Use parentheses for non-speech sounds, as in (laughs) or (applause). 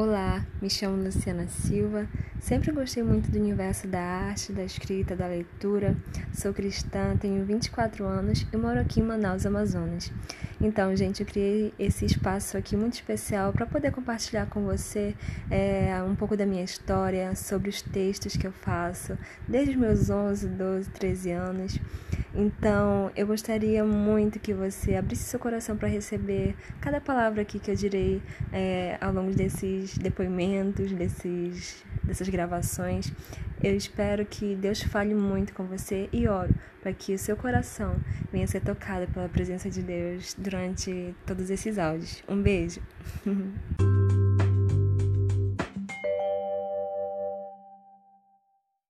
Olá, me chamo Luciana Silva. Sempre gostei muito do universo da arte, da escrita, da leitura. Sou cristã, tenho 24 anos e moro aqui em Manaus, Amazonas. Então, gente, eu criei esse espaço aqui muito especial para poder compartilhar com você é, um pouco da minha história, sobre os textos que eu faço, desde os meus 11, 12, 13 anos. Então, eu gostaria muito que você abrisse seu coração para receber cada palavra aqui que eu direi é, ao longo desses depoimentos, desses, dessas gravações. Eu espero que Deus fale muito com você e oro para que o seu coração venha ser tocado pela presença de Deus durante todos esses áudios. Um beijo! (laughs)